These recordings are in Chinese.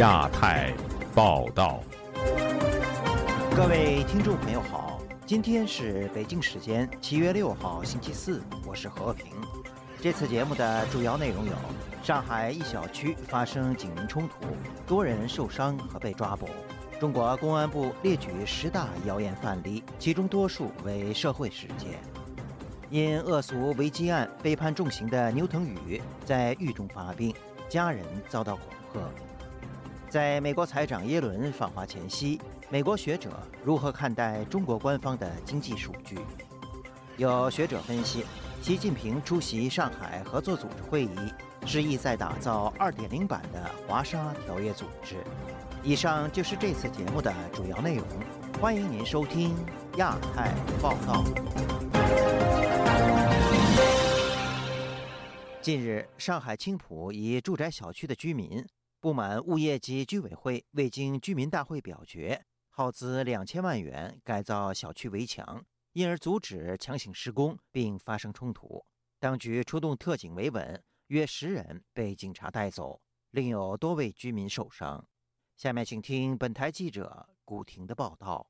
亚太报道，各位听众朋友好，今天是北京时间七月六号星期四，我是和平。这次节目的主要内容有：上海一小区发生警民冲突，多人受伤和被抓捕；中国公安部列举十大谣言范例，其中多数为社会事件；因恶俗违纪案被判重刑的牛腾宇在狱中发病，家人遭到恐吓。在美国财长耶伦访华前夕，美国学者如何看待中国官方的经济数据？有学者分析，习近平出席上海合作组织会议，是意在打造2.0版的华沙条约组织。以上就是这次节目的主要内容，欢迎您收听亚太报道。近日，上海青浦一住宅小区的居民。不满物业及居委会未经居民大会表决，耗资两千万元改造小区围墙，因而阻止强行施工，并发生冲突。当局出动特警维稳，约十人被警察带走，另有多位居民受伤。下面请听本台记者古婷的报道。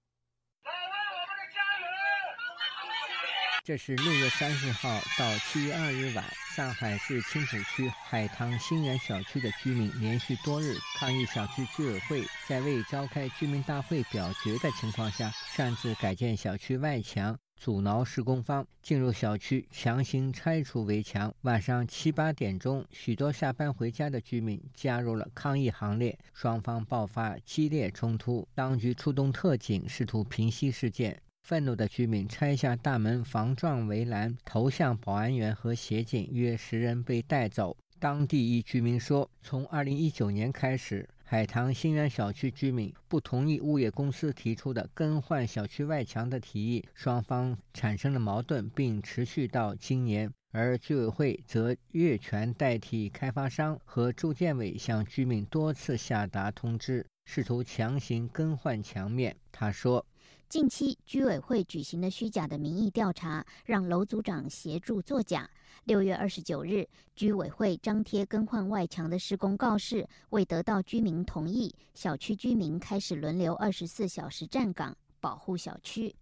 这是六月三十号到七月二日晚，上海市青浦区海棠新园小区的居民连续多日抗议小区居委会在未召开居民大会表决的情况下，擅自改建小区外墙，阻挠施工方进入小区，强行拆除围墙。晚上七八点钟，许多下班回家的居民加入了抗议行列，双方爆发激烈冲突，当局出动特警试图平息事件。愤怒的居民拆下大门防撞围栏，投向保安员和协警，约十人被带走。当地一居民说：“从2019年开始，海棠新园小区居民不同意物业公司提出的更换小区外墙的提议，双方产生了矛盾，并持续到今年。而居委会则越权代替开发商和住建委向居民多次下达通知，试图强行更换墙面。”他说。近期居委会举行的虚假的民意调查，让楼组长协助作假。六月二十九日，居委会张贴更换外墙的施工告示，未得到居民同意，小区居民开始轮流二十四小时站岗保护小区。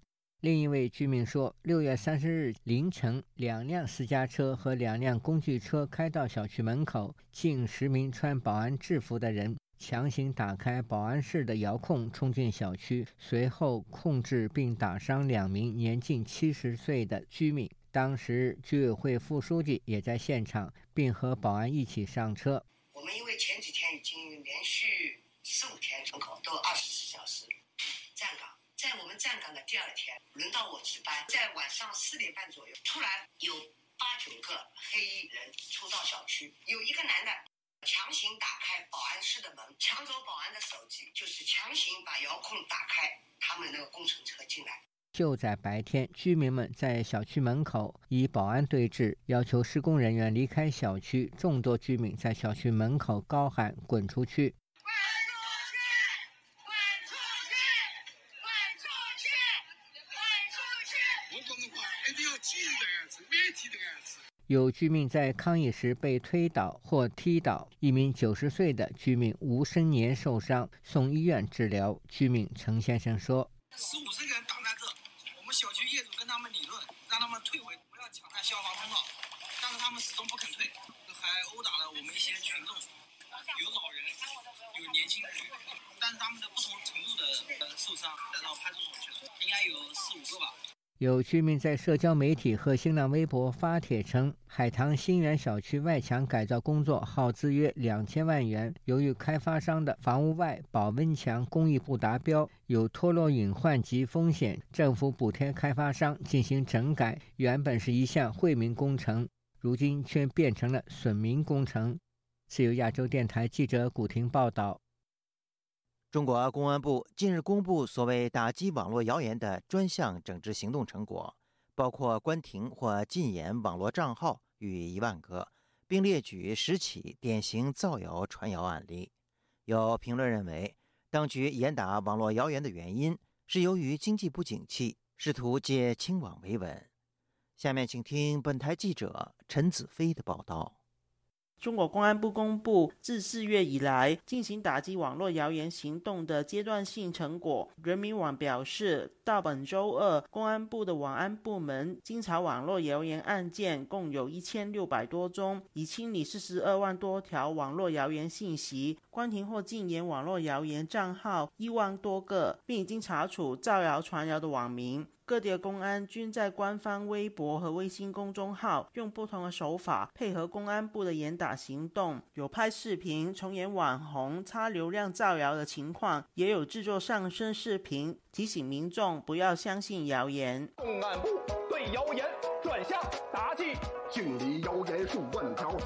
另一位居民说，六月三十日凌晨，两辆私家车和两辆工具车开到小区门口，近十名穿保安制服的人。强行打开保安室的遥控，冲进小区，随后控制并打伤两名年近七十岁的居民。当时居委会副书记也在现场，并和保安一起上车。我们因为前几天已经连续四五天门口都二十四小时站岗，在我们站岗的第二天，轮到我值班，在晚上四点半左右，突然有八九个黑衣人冲到小区，有一个男的。强行打开保安室的门，抢走保安的手机，就是强行把遥控打开，他们那个工程车进来。就在白天，居民们在小区门口与保安对峙，要求施工人员离开小区。众多居民在小区门口高喊“滚出去”。有居民在抗议时被推倒或踢倒，一名九十岁的居民吴生年受伤，送医院治疗。居民陈先生说：“十五十个人挡在这，我们小区业主跟他们理论，让他们退回，不要抢占消防通道，但是他们始终不肯退，还殴打了我们一些群众，有老人，有年轻人，但是他们的不同程度的受伤，带到派出所去了，应该有四五个吧。”有居民在社交媒体和新浪微博发帖称，海棠新园小区外墙改造工作耗资约两千万元。由于开发商的房屋外保温墙工艺不达标，有脱落隐患及风险，政府补贴开发商进行整改。原本是一项惠民工程，如今却变成了损民工程。自由亚洲电台记者古婷报道。中国公安部近日公布所谓打击网络谣言的专项整治行动成果，包括关停或禁言网络账号逾一万个，并列举十起典型造谣传谣案例。有评论认为，当局严打网络谣言的原因是由于经济不景气，试图借清网维稳。下面请听本台记者陈子飞的报道。中国公安部公布，自四月以来进行打击网络谣言行动的阶段性成果。人民网表示，到本周二，公安部的网安部门经查网络谣言案件共有一千六百多宗，已清理四十二万多条网络谣言信息，关停或禁言网络谣言账号一万多个，并已经查处造谣传谣的网民。各地的公安均在官方微博和微信公众号用不同的手法配合公安部的严打行动，有拍视频重演网红擦流量造谣的情况，也有制作上身视频提醒民众不要相信谣言。公安部对谣言专项打击，清理谣言数万条，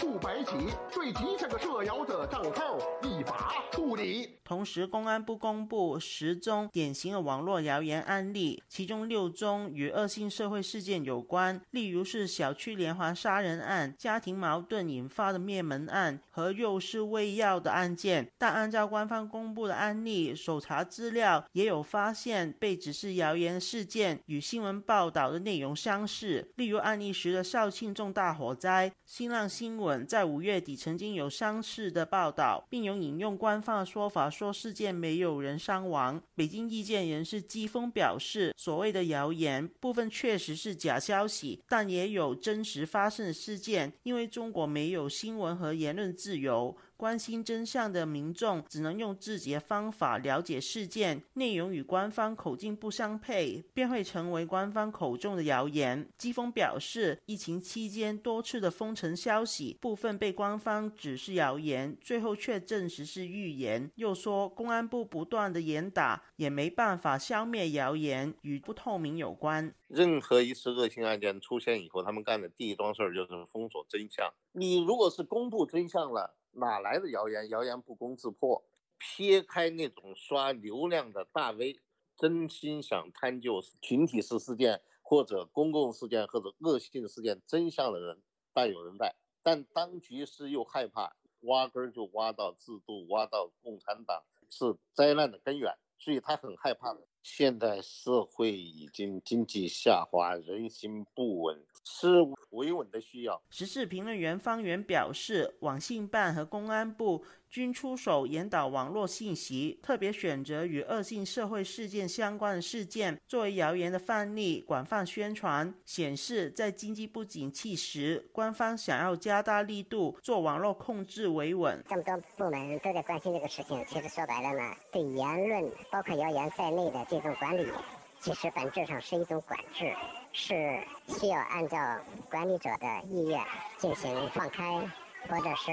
数百起，对几千个涉谣者账号依法处理。同时，公安部公布十宗典型的网络谣言案例，其中六宗与恶性社会事件有关，例如是小区连环杀人案、家庭矛盾引发的灭门案和幼师喂药的案件。但按照官方公布的案例，搜查资料也有发现被指是谣言事件与新闻报道的内容相似，例如案例时的肇庆重大火灾，新浪新闻在五月底曾经有相似的报道，并有引用官方的说法。说事件没有人伤亡。北京意见人士季风表示，所谓的谣言部分确实是假消息，但也有真实发生的事件。因为中国没有新闻和言论自由。关心真相的民众只能用自己的方法了解事件内容，与官方口径不相配，便会成为官方口中的谣言。季风表示，疫情期间多次的封城消息，部分被官方指是谣言，最后却证实是预言。又说，公安部不断的严打，也没办法消灭谣言，与不透明有关。任何一次恶性案件出现以后，他们干的第一桩事就是封锁真相。你如果是公布真相了，哪来的谣言？谣言不攻自破。撇开那种刷流量的大 V，真心想探究群体式事件或者公共事件或者恶性事件真相的人，大有人在。但当局是又害怕，挖根就挖到制度，挖到共产党是灾难的根源，所以他很害怕。现在社会已经经济下滑，人心不稳。是维稳的需要。时事评论员方源表示，网信办和公安部均出手严导网络信息，特别选择与恶性社会事件相关的事件作为谣言的范例，广泛宣传，显示在经济不景气时，官方想要加大力度做网络控制维稳。这么多部门都在关心这个事情，其实说白了呢，对言论包括谣言在内的这种管理。其实本质上是一种管制，是需要按照管理者的意愿进行放开，或者是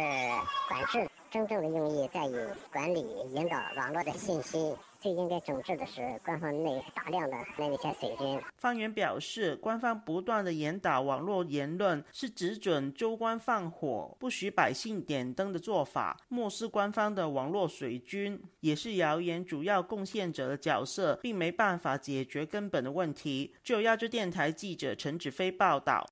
管制。真正的用意在于管理、引导网络的信息。最应该整治的是官方内大量的那些水军。方源表示，官方不断的严打网络言论，是只准州官放火，不许百姓点灯的做法，漠视官方的网络水军，也是谣言主要贡献者的角色，并没办法解决根本的问题。就亚洲电台记者陈子飞报道。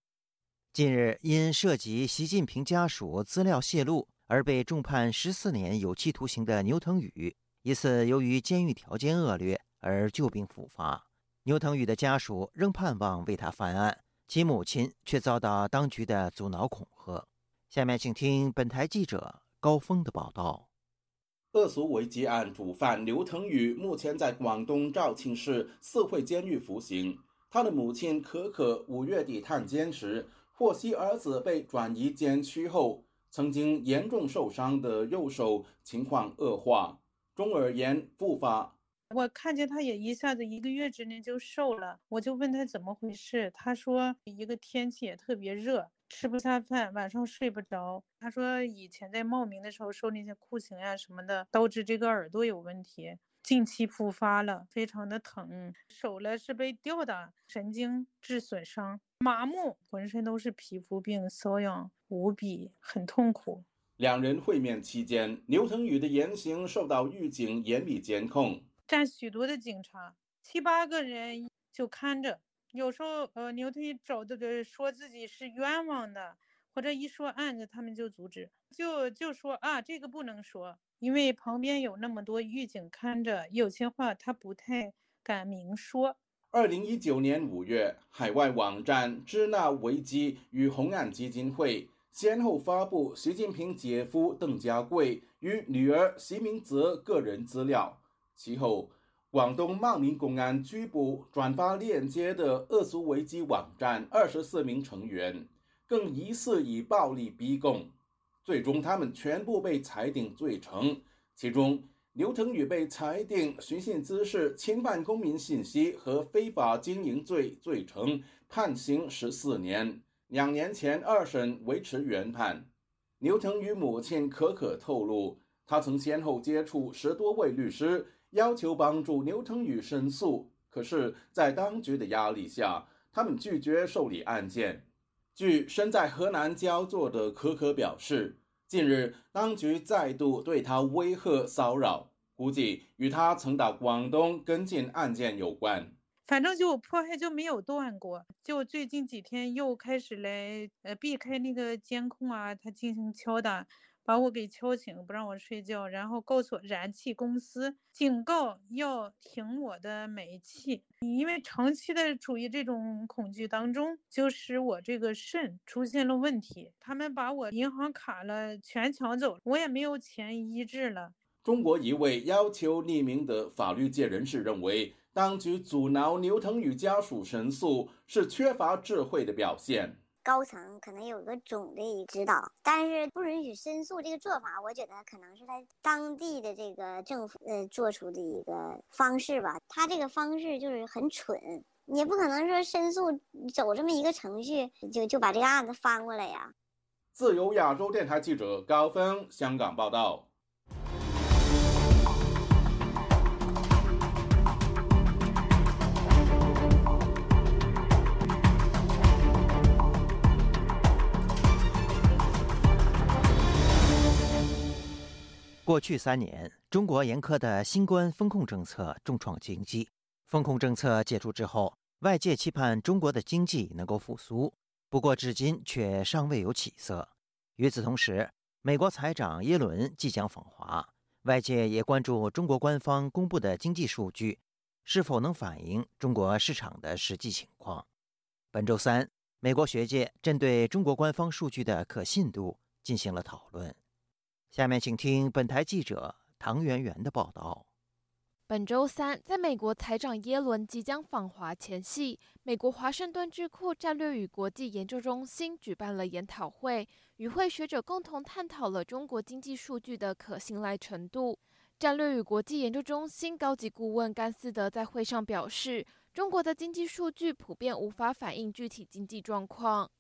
近日，因涉及习近平家属资料泄露而被重判十四年有期徒刑的牛腾宇。一次由于监狱条件恶劣而旧病复发，牛腾宇的家属仍盼望为他翻案，其母亲却遭到当局的阻挠恐吓。下面请听本台记者高峰的报道：恶俗违纪案主犯刘腾宇目前在广东肇庆市四会监狱服刑。他的母亲可可五月底探监时，获悉儿子被转移监区后，曾经严重受伤的右手情况恶化。中耳炎复发，我看见他也一下子一个月之内就瘦了，我就问他怎么回事，他说一个天气也特别热，吃不下饭，晚上睡不着。他说以前在茂名的时候受那些酷刑呀什么的，导致这个耳朵有问题，近期复发了，非常的疼，手了是被吊打，神经质损伤，麻木，浑身都是皮肤病，瘙痒无比，很痛苦。两人会面期间，牛腾宇的言行受到狱警严密监控，站许多的警察，七八个人就看着。有时候，呃，牛腾宇找这个说自己是冤枉的，或者一说案子，他们就阻止，就就说啊，这个不能说，因为旁边有那么多狱警看着，有些话他不太敢明说。二零一九年五月，海外网站支那危机与红岸基金会。先后发布习近平姐夫邓家贵与女儿习明泽个人资料。其后，广东茂名公安拘捕转发链接的恶俗维基网站二十四名成员，更疑似以暴力逼供。最终，他们全部被裁定罪成。其中，刘腾宇被裁定寻衅滋事、侵犯公民信息和非法经营罪罪成，判刑十四年。两年前二审维持原判。刘腾宇母亲可可透露，他曾先后接触十多位律师，要求帮助刘腾宇申诉，可是，在当局的压力下，他们拒绝受理案件。据身在河南焦作的可可表示。近日，当局再度对他威吓骚扰，估计与他曾到广东跟进案件有关。反正就迫害就没有断过，就最近几天又开始来呃避开那个监控啊，他进行敲打。把我给敲醒，不让我睡觉，然后告诉燃气公司警告要停我的煤气，因为长期的处于这种恐惧当中，就使我这个肾出现了问题。他们把我银行卡了全抢走，我也没有钱医治了。中国一位要求匿名的法律界人士认为，当局阻挠牛腾宇家属申诉是缺乏智慧的表现。高层可能有个总的指导，但是不允许申诉这个做法，我觉得可能是在当地的这个政府呃做出的一个方式吧。他这个方式就是很蠢，你也不可能说申诉走这么一个程序就就把这个案子翻过来呀。自由亚洲电台记者高峰香港报道。过去三年，中国严苛的新冠风控政策重创经济。风控政策解除之后，外界期盼中国的经济能够复苏，不过至今却尚未有起色。与此同时，美国财长耶伦即将访华，外界也关注中国官方公布的经济数据是否能反映中国市场的实际情况。本周三，美国学界针对中国官方数据的可信度进行了讨论。下面请听本台记者唐媛媛的报道。本周三，在美国财长耶伦即将访华前夕，美国华盛顿智库战略与国际研究中心举办了研讨会，与会学者共同探讨了中国经济数据的可信赖程度。战略与国际研究中心高级顾问甘斯德在会上表示，中国的经济数据普遍无法反映具体经济状况。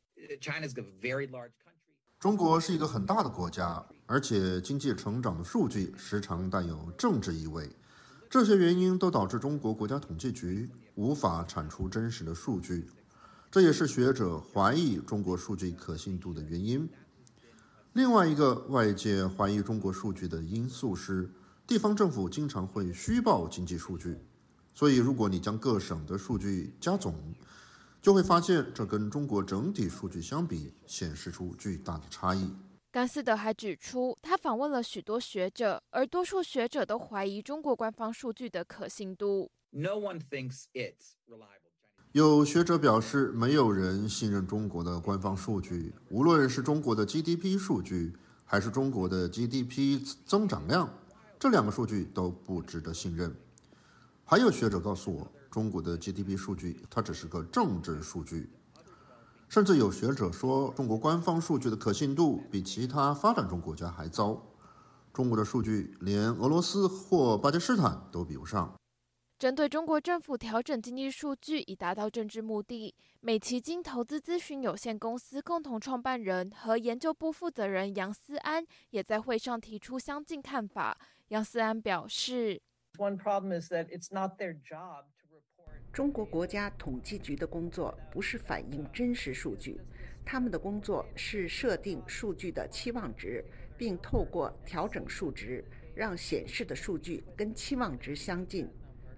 中国是一个很大的国家。而且经济成长的数据时常带有政治意味，这些原因都导致中国国家统计局无法产出真实的数据，这也是学者怀疑中国数据可信度的原因。另外一个外界怀疑中国数据的因素是，地方政府经常会虚报经济数据，所以如果你将各省的数据加总，就会发现这跟中国整体数据相比，显示出巨大的差异。甘斯德还指出，他访问了许多学者，而多数学者都怀疑中国官方数据的可信度。有学者表示，没有人信任中国的官方数据，无论是中国的 GDP 数据，还是中国的 GDP 增长量，这两个数据都不值得信任。还有学者告诉我，中国的 GDP 数据它只是个政治数据。甚至有学者说，中国官方数据的可信度比其他发展中国家还糟。中国的数据连俄罗斯或巴基斯坦都比不上。针对中国政府调整经济数据以达到政治目的，美奇金投资咨询有限公司共同创办人和研究部负责人杨思安也在会上提出相近看法。杨思安表示。中国国家统计局的工作不是反映真实数据，他们的工作是设定数据的期望值，并透过调整数值，让显示的数据跟期望值相近。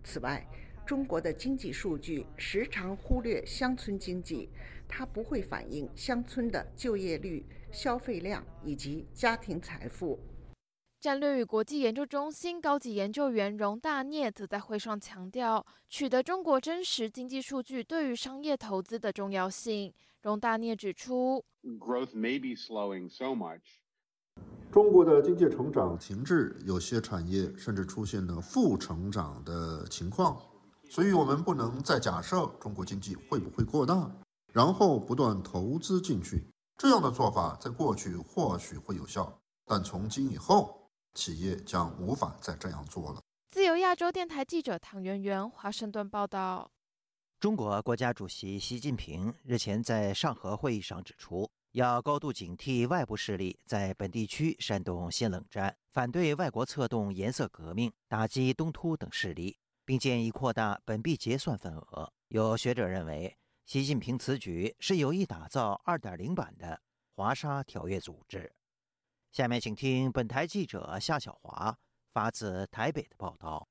此外，中国的经济数据时常忽略乡村经济，它不会反映乡村的就业率、消费量以及家庭财富。战略与国际研究中心高级研究员荣大聂则在会上强调，取得中国真实经济数据对于商业投资的重要性。荣大聂指出，growth may be slowing so much。中国的经济成长停滞，有些产业甚至出现了负成长的情况，所以我们不能再假设中国经济会不会过大，然后不断投资进去。这样的做法在过去或许会有效，但从今以后，企业将无法再这样做了。自由亚洲电台记者唐媛媛，华盛顿报道。中国国家主席习近平日前在上合会议上指出。要高度警惕外部势力在本地区煽动新冷战，反对外国策动颜色革命，打击东突等势力，并建议扩大本币结算份额。有学者认为，习近平此举是有意打造2.0版的华沙条约组织。下面请听本台记者夏小华发自台北的报道。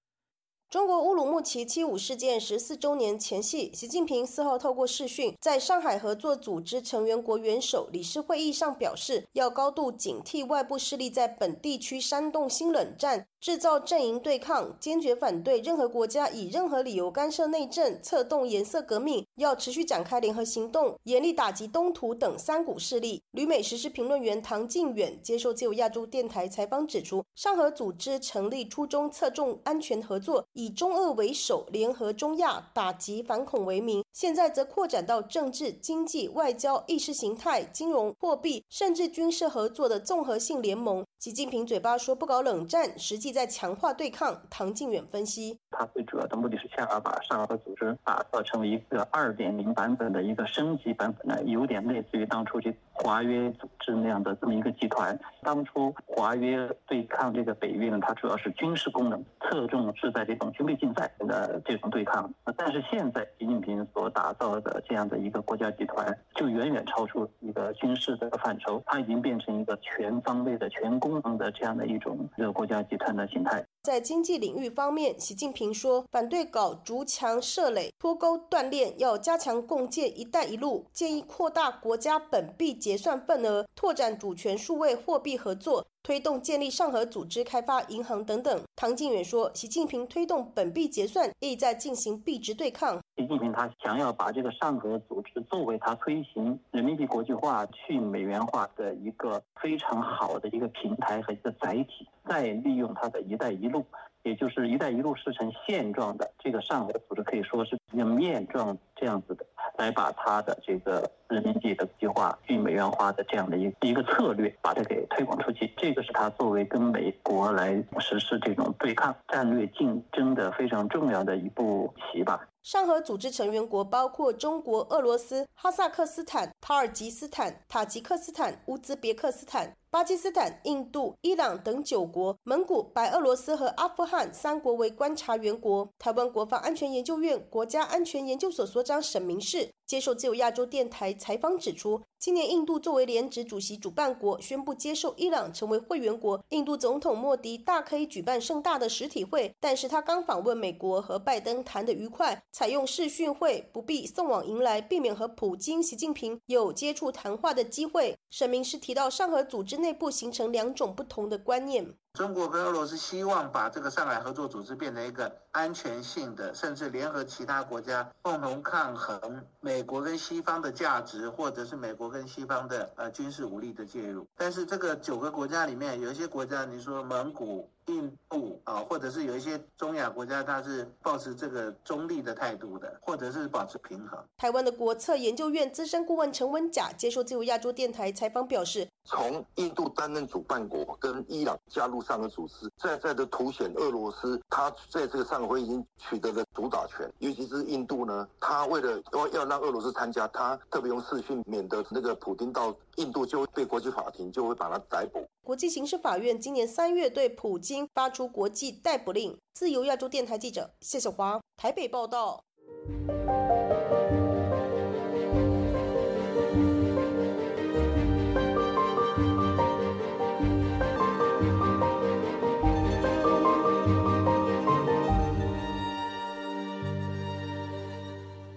中国乌鲁木齐七五事件十四周年前夕，习近平四号透过视讯，在上海合作组织成员国元首理事会议上表示，要高度警惕外部势力在本地区煽动新冷战。制造阵营对抗，坚决反对任何国家以任何理由干涉内政、策动颜色革命，要持续展开联合行动，严厉打击东土等三股势力。旅美时事评论员唐靖远接受自由亚洲电台采访指出，上合组织成立初衷侧重安全合作，以中俄为首，联合中亚打击反恐为名，现在则扩展到政治、经济、外交、意识形态、金融、货币，甚至军事合作的综合性联盟。习近平嘴巴说不搞冷战，实际在强化对抗。唐靖远分析，他最主要的目的是想要把上合组织打造成为一个二点零版本的一个升级版本呢，有点类似于当初这华约组织那样的这么一个集团。当初华约对抗这个北约呢，它主要是军事功能，侧重是在这种军备竞赛的这种对抗。但是现在习近平所打造的这样的一个国家集团，就远远超出一个军事的范畴，它已经变成一个全方位的全功能。的这样的一种这个国家集团的形态，在经济领域方面，习近平说反对搞逐强设垒、脱钩断链，要加强共建“一带一路”，建议扩大国家本币结算份额，拓展主权数位货币合作。推动建立上合组织、开发银行等等。唐靖远说，习近平推动本币结算，意在进行币值对抗。习近平他想要把这个上合组织作为他推行人民币国际化、去美元化的一个非常好的一个平台和一个载体，再利用他的一带一路，也就是一带一路是成现状的这个上合组织，可以说是一个面状这样子的。来把他的这个人民币的计划、去美元化的这样的一一个策略，把它给推广出去。这个是他作为跟美国来实施这种对抗、战略竞争的非常重要的一步棋吧。上合组织成员国包括中国、俄罗斯、哈萨克斯坦、塔尔吉斯坦、塔吉克斯坦、乌兹别克斯坦。巴基斯坦、印度、伊朗等九国，蒙古、白俄罗斯和阿富汗三国为观察员国。台湾国防安全研究院国家安全研究所所长沈明世接受自由亚洲电台采访指出，今年印度作为联职主席主办国，宣布接受伊朗成为会员国。印度总统莫迪大可以举办盛大的实体会，但是他刚访问美国，和拜登谈得愉快，采用视讯会，不必送往迎来，避免和普京、习近平有接触谈话的机会。沈明世提到，上合组织内。内部形成两种不同的观念。中国跟俄罗斯希望把这个上海合作组织变成一个安全性的，甚至联合其他国家共同抗衡美国跟西方的价值，或者是美国跟西方的呃军事武力的介入。但是这个九个国家里面，有一些国家，你说蒙古。印度啊，或者是有一些中亚国家，它是保持这个中立的态度的，或者是保持平衡。台湾的国策研究院资深顾问陈文甲接受自由亚洲电台采访表示，从印度担任主办国，跟伊朗加入上合组织，在在的凸显俄罗斯，他在这个上合会已经取得了主导权。尤其是印度呢，他为了要要让俄罗斯参加，他特别用视讯，免得那个普京到印度就会被国际法庭就会把他逮捕。国际刑事法院今年三月对普京发出国际逮捕令。自由亚洲电台记者谢小华台北报道。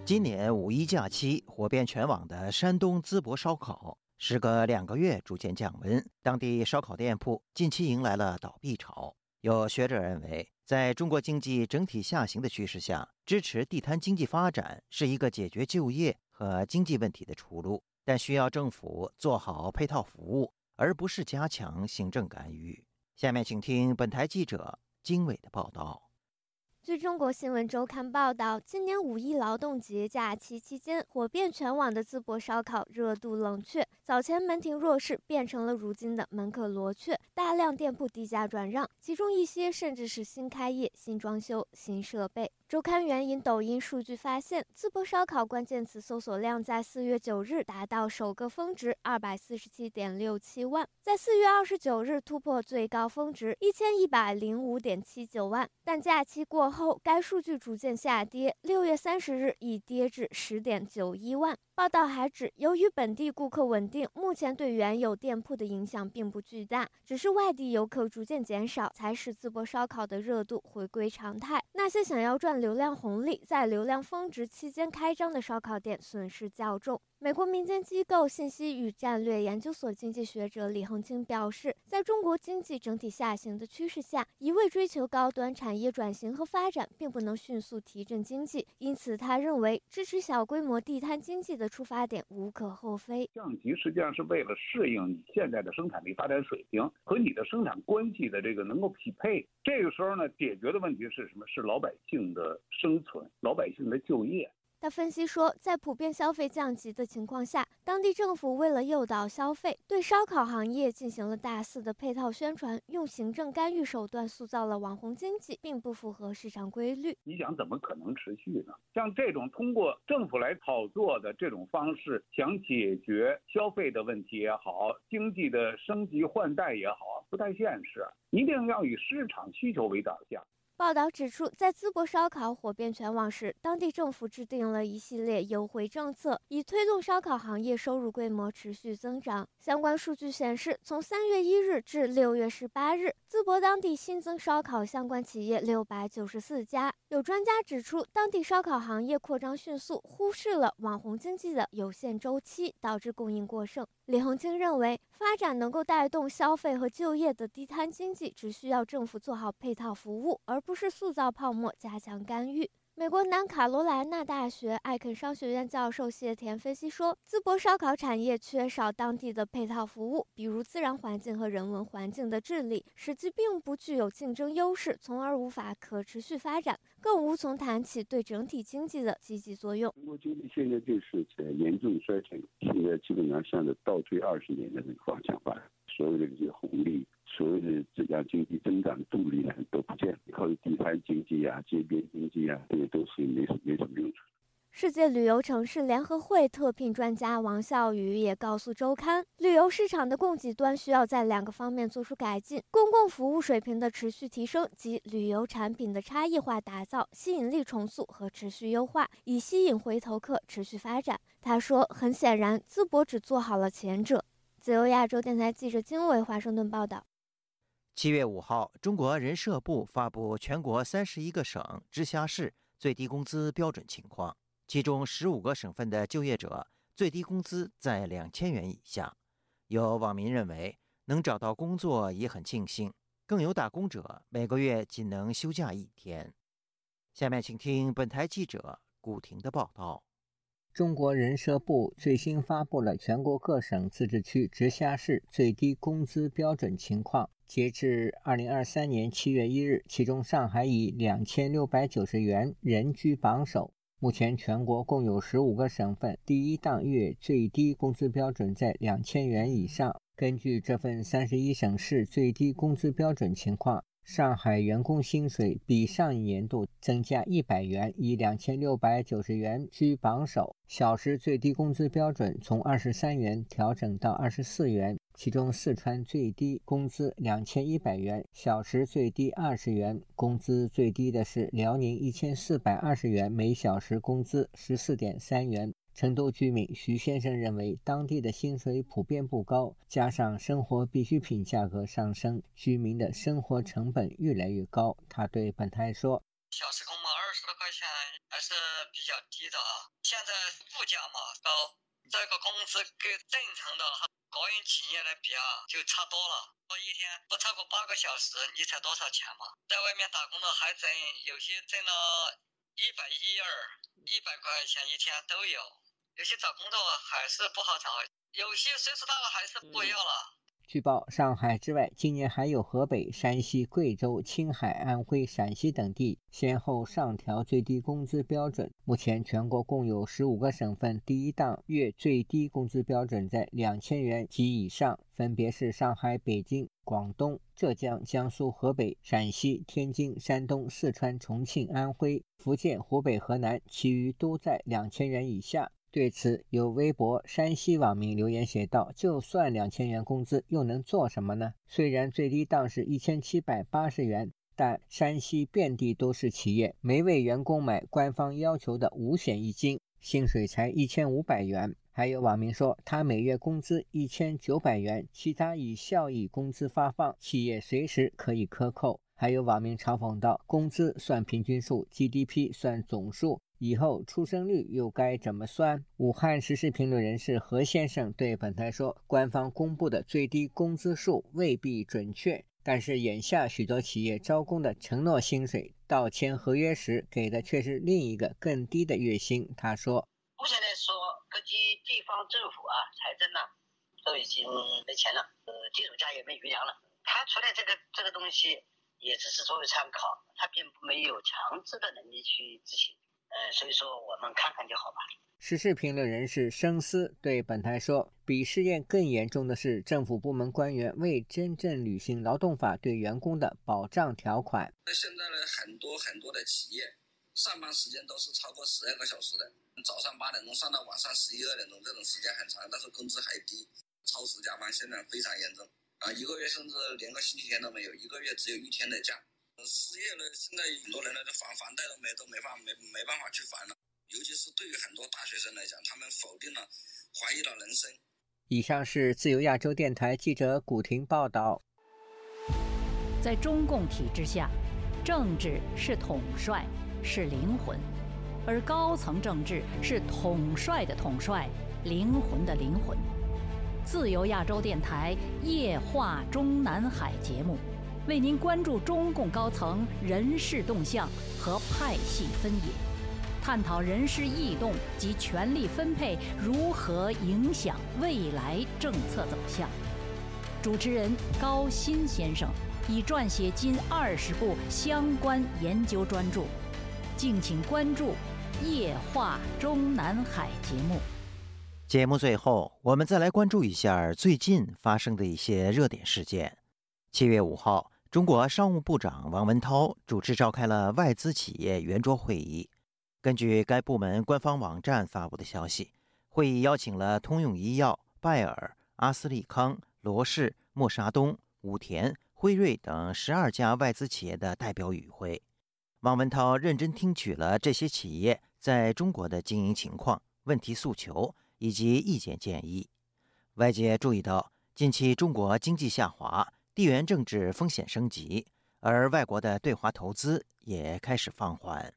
今年五一假期，火遍全网的山东淄博烧烤。时隔两个月逐渐降温，当地烧烤店铺近期迎来了倒闭潮。有学者认为，在中国经济整体下行的趋势下，支持地摊经济发展是一个解决就业和经济问题的出路，但需要政府做好配套服务，而不是加强行政干预。下面请听本台记者经纬的报道。据中国新闻周刊报道，今年五一劳动节假期期间，火遍全网的淄博烧烤热度冷却。早前门庭若市，变成了如今的门可罗雀，大量店铺低价转让，其中一些甚至是新开业、新装修、新设备。周刊援引抖音数据发现，淄博烧烤关键词搜索量在四月九日达到首个峰值二百四十七点六七万，在四月二十九日突破最高峰值一千一百零五点七九万，但假期过后，该数据逐渐下跌，六月三十日已跌至十点九一万。报道还指，由于本地顾客稳定，目前对原有店铺的影响并不巨大，只是外地游客逐渐减少，才使淄博烧烤的热度回归常态。那些想要赚流量红利，在流量峰值期间开张的烧烤店损失较重。美国民间机构信息与战略研究所经济学者李恒清表示，在中国经济整体下行的趋势下，一味追求高端产业转型和发展，并不能迅速提振经济。因此，他认为支持小规模地摊经济的出发点无可厚非。降级实际上是为了适应你现在的生产力发展水平和你的生产关系的这个能够匹配。这个时候呢，解决的问题是什么？是老百姓的生存，老百姓的就业。他分析说，在普遍消费降级的情况下，当地政府为了诱导消费，对烧烤行业进行了大肆的配套宣传，用行政干预手段塑造了网红经济，并不符合市场规律。你想怎么可能持续呢？像这种通过政府来炒作的这种方式，想解决消费的问题也好，经济的升级换代也好，不太现实。一定要以市场需求为导向。报道指出，在淄博烧烤火遍全网时，当地政府制定了一系列优惠政策，以推动烧烤行业收入规模持续增长。相关数据显示，从三月一日至六月十八日，淄博当地新增烧烤相关企业六百九十四家。有专家指出，当地烧烤行业扩张迅速，忽视了网红经济的有限周期，导致供应过剩。李恒清认为，发展能够带动消费和就业的地摊经济，只需要政府做好配套服务，而不是塑造泡沫、加强干预。美国南卡罗来纳大学艾肯商学院教授谢田分析说，淄博烧烤产业缺少当地的配套服务，比如自然环境和人文环境的治理，使其并不具有竞争优势，从而无法可持续发展，更无从谈起对整体经济的积极作用。中国经济现在就是在严重衰退，现在基本上向着倒退二十年的那个方向发展，所有的这些红利。所谓的这家经济增长动力呢都不见，靠地摊经济啊、街边经济啊，这些都是没没什么用处。世界旅游城市联合会特聘专家王笑宇也告诉周刊，旅游市场的供给端需要在两个方面做出改进：公共服务水平的持续提升及旅游产品的差异化打造、吸引力重塑和持续优化，以吸引回头客、持续发展。他说，很显然，淄博只做好了前者。自由亚洲电台记者金伟华盛顿报道。七月五号，中国人社部发布全国三十一个省、直辖市最低工资标准情况，其中十五个省份的就业者最低工资在两千元以下。有网民认为，能找到工作已很庆幸，更有打工者每个月仅能休假一天。下面请听本台记者古婷的报道。中国人社部最新发布了全国各省、自治区、直辖市最低工资标准情况。截至二零二三年七月一日，其中上海以两千六百九十元人居榜首。目前全国共有十五个省份，第一档月最低工资标准在两千元以上。根据这份三十一省市最低工资标准情况。上海员工薪水比上一年度增加一百元，以两千六百九十元居榜首。小时最低工资标准从二十三元调整到二十四元，其中四川最低工资两千一百元，小时最低二十元。工资最低的是辽宁一千四百二十元，每小时工资十四点三元。成都居民徐先生认为，当地的薪水普遍不高，加上生活必需品价格上升，居民的生活成本越来越高。他对本台说：“小时工嘛，二十多块钱还是比较低的啊。现在物价嘛高，这个工资跟正常的哈国营企业来比啊，就差多了。我一天不超过八个小时，你才多少钱嘛？在外面打工的还挣，有些挣了一百一二、一百块钱一天都有。”有些找工作还是不好找，有些岁数大了还是不要了。据报，上海之外，今年还有河北、山西、贵州、青海、安徽、陕西等地先后上调最低工资标准。目前，全国共有十五个省份第一档月最低工资标准在两千元及以上，分别是上海、北京、广东、浙江、江苏、河北、陕西、天津、山东、四川、重庆、安徽、福建、湖北、河南，其余都在两千元以下。对此，有微博山西网民留言写道：“就算两千元工资，又能做什么呢？虽然最低档是一千七百八十元，但山西遍地都是企业，没为员工买官方要求的五险一金，薪水才一千五百元。”还有网民说，他每月工资一千九百元，其他以效益工资发放，企业随时可以克扣。还有网民嘲讽道：“工资算平均数，GDP 算总数。”以后出生率又该怎么算？武汉时事评论人士何先生对本台说：“官方公布的最低工资数未必准确，但是眼下许多企业招工的承诺薪水，到签合约时给的却是另一个更低的月薪。”他说：“目前来说，各级地方政府啊，财政呢都已经没钱了，呃，基础家也没余粮了。他出来这个这个东西，也只是作为参考，他并没有强制的能力去执行。”呃，所以说我们看看就好吧。时事评论人士生思对本台说：“比试验更严重的是，政府部门官员未真正履行劳动法对员工的保障条款。那现在呢，很多很多的企业上班时间都是超过十二个小时的，早上八点钟上到晚上十一二点钟，这种时间很长，但是工资还低，超时加班现在非常严重啊！一个月甚至连个星期天都没有，一个月只有一天的假。”失业了，现在很多人呢，都还房贷都没都没法没没办法去还了。尤其是对于很多大学生来讲，他们否定了，怀疑了人生。以上是自由亚洲电台记者古婷报道。在中共体制下，政治是统帅，是灵魂；而高层政治是统帅的统帅，灵魂的灵魂。自由亚洲电台夜话中南海节目。为您关注中共高层人事动向和派系分野，探讨人事异动及权力分配如何影响未来政策走向。主持人高鑫先生已撰写近二十部相关研究专著，敬请关注《夜话中南海》节目。节目最后，我们再来关注一下最近发生的一些热点事件。七月五号。中国商务部长王文涛主持召开了外资企业圆桌会议。根据该部门官方网站发布的消息，会议邀请了通用医药、拜耳、阿斯利康、罗氏、默沙东、武田、辉瑞等十二家外资企业的代表与会。王文涛认真听取了这些企业在中国的经营情况、问题诉求以及意见建议。外界注意到，近期中国经济下滑。地缘政治风险升级，而外国的对华投资也开始放缓。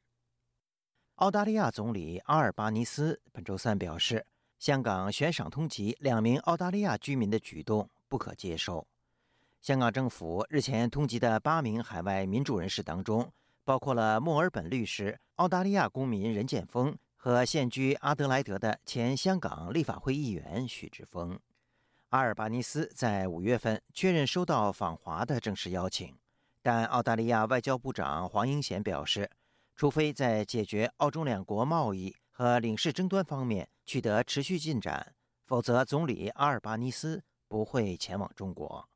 澳大利亚总理阿尔巴尼斯本周三表示，香港悬赏通缉两名澳大利亚居民的举动不可接受。香港政府日前通缉的八名海外民主人士当中，包括了墨尔本律师、澳大利亚公民任建峰和现居阿德莱德的前香港立法会议员许志峰。阿尔巴尼斯在五月份确认收到访华的正式邀请，但澳大利亚外交部长黄英贤表示，除非在解决澳中两国贸易和领事争端方面取得持续进展，否则总理阿尔巴尼斯不会前往中国。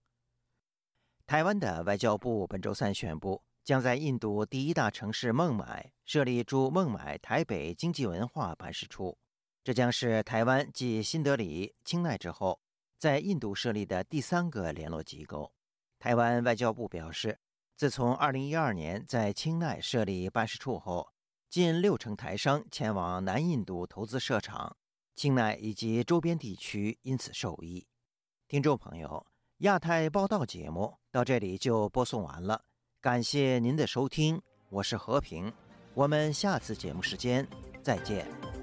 台湾的外交部本周三宣布，将在印度第一大城市孟买设立驻孟买台北经济文化办事处，这将是台湾继新德里、清奈之后。在印度设立的第三个联络机构，台湾外交部表示，自从2012年在清奈设立办事处后，近六成台商前往南印度投资设厂，清奈以及周边地区因此受益。听众朋友，亚太报道节目到这里就播送完了，感谢您的收听，我是和平，我们下次节目时间再见。